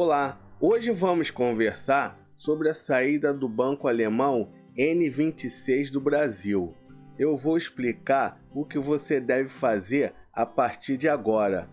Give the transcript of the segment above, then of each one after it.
Olá, hoje vamos conversar sobre a saída do banco alemão N26 do Brasil. Eu vou explicar o que você deve fazer a partir de agora,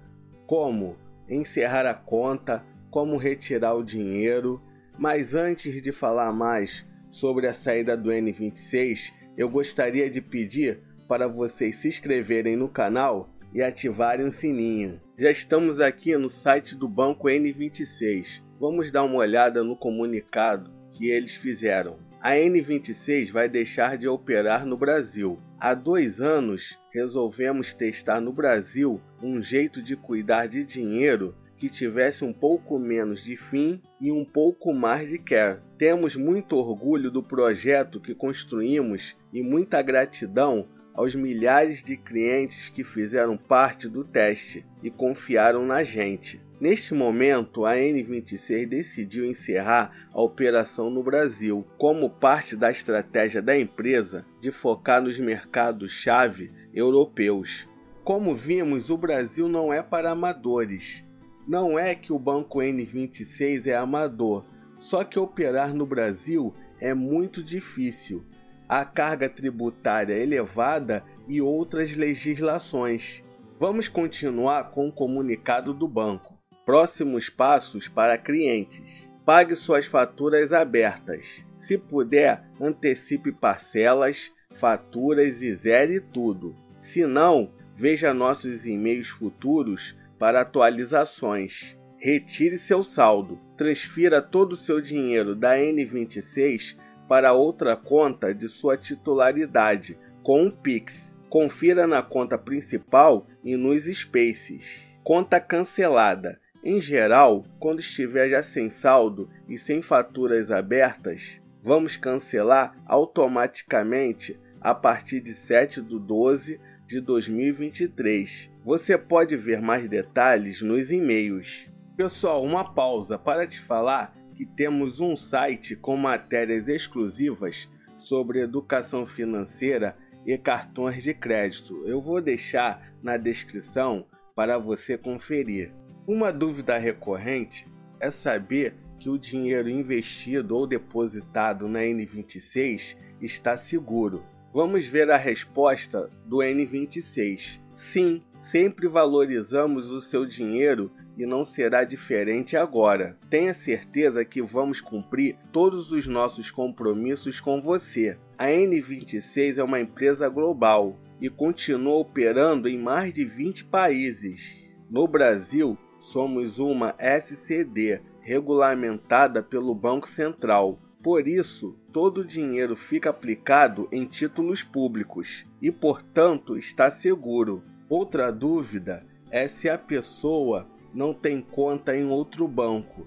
como encerrar a conta, como retirar o dinheiro. Mas antes de falar mais sobre a saída do N26, eu gostaria de pedir para vocês se inscreverem no canal e ativarem o sininho. Já estamos aqui no site do banco N26. Vamos dar uma olhada no comunicado que eles fizeram. A N26 vai deixar de operar no Brasil. Há dois anos resolvemos testar no Brasil um jeito de cuidar de dinheiro que tivesse um pouco menos de fim e um pouco mais de care. Temos muito orgulho do projeto que construímos e muita gratidão aos milhares de clientes que fizeram parte do teste e confiaram na gente. Neste momento, a N26 decidiu encerrar a operação no Brasil, como parte da estratégia da empresa de focar nos mercados-chave europeus. Como vimos, o Brasil não é para amadores. Não é que o banco N26 é amador, só que operar no Brasil é muito difícil a carga tributária elevada e outras legislações. Vamos continuar com o comunicado do banco. Próximos passos para clientes. Pague suas faturas abertas. Se puder, antecipe parcelas, faturas e zere tudo. Se não, veja nossos e-mails futuros para atualizações. Retire seu saldo. Transfira todo o seu dinheiro da N26 para outra conta de sua titularidade com um Pix. Confira na conta principal e nos Spaces. Conta cancelada. Em geral, quando estiver já sem saldo e sem faturas abertas, vamos cancelar automaticamente a partir de 7 de 12 de 2023. Você pode ver mais detalhes nos e-mails. Pessoal, uma pausa para te falar que temos um site com matérias exclusivas sobre educação financeira e cartões de crédito. Eu vou deixar na descrição para você conferir. Uma dúvida recorrente é saber que o dinheiro investido ou depositado na N26 está seguro. Vamos ver a resposta do N26. Sim, sempre valorizamos o seu dinheiro e não será diferente agora. Tenha certeza que vamos cumprir todos os nossos compromissos com você. A N26 é uma empresa global e continua operando em mais de 20 países. No Brasil, somos uma SCD regulamentada pelo Banco Central. Por isso, todo o dinheiro fica aplicado em títulos públicos e, portanto, está seguro. Outra dúvida é se a pessoa não tem conta em outro banco.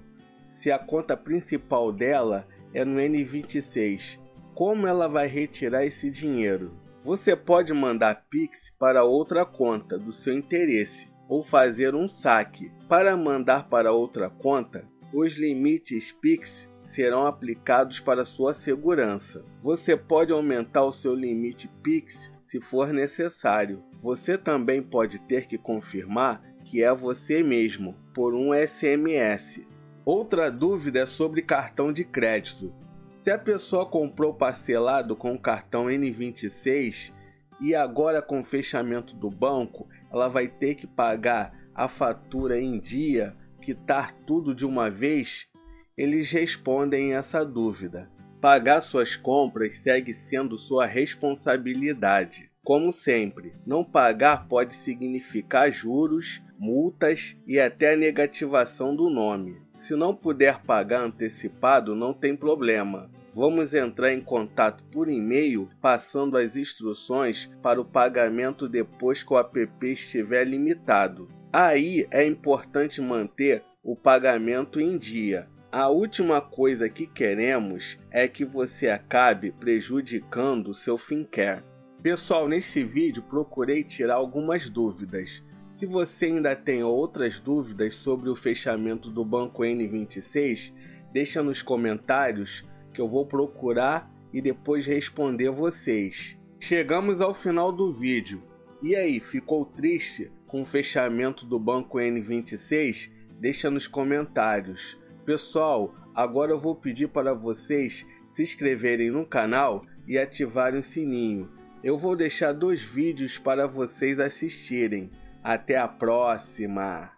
Se a conta principal dela é no N26, como ela vai retirar esse dinheiro? Você pode mandar Pix para outra conta do seu interesse ou fazer um saque. Para mandar para outra conta, os limites Pix serão aplicados para sua segurança. Você pode aumentar o seu limite Pix se for necessário. Você também pode ter que confirmar que é você mesmo por um SMS. Outra dúvida é sobre cartão de crédito. Se a pessoa comprou parcelado com o cartão N26 e agora com o fechamento do banco, ela vai ter que pagar a fatura em dia, quitar tudo de uma vez? Eles respondem essa dúvida. Pagar suas compras segue sendo sua responsabilidade. Como sempre, não pagar pode significar juros, multas e até a negativação do nome. Se não puder pagar antecipado, não tem problema. Vamos entrar em contato por e-mail passando as instruções para o pagamento depois que o app estiver limitado. Aí é importante manter o pagamento em dia. A última coisa que queremos é que você acabe prejudicando seu FinCare. Pessoal, neste vídeo procurei tirar algumas dúvidas. Se você ainda tem outras dúvidas sobre o fechamento do banco N26, deixa nos comentários que eu vou procurar e depois responder vocês. Chegamos ao final do vídeo. E aí, ficou triste com o fechamento do banco N26? Deixa nos comentários. Pessoal, agora eu vou pedir para vocês se inscreverem no canal e ativarem o sininho. Eu vou deixar dois vídeos para vocês assistirem. Até a próxima!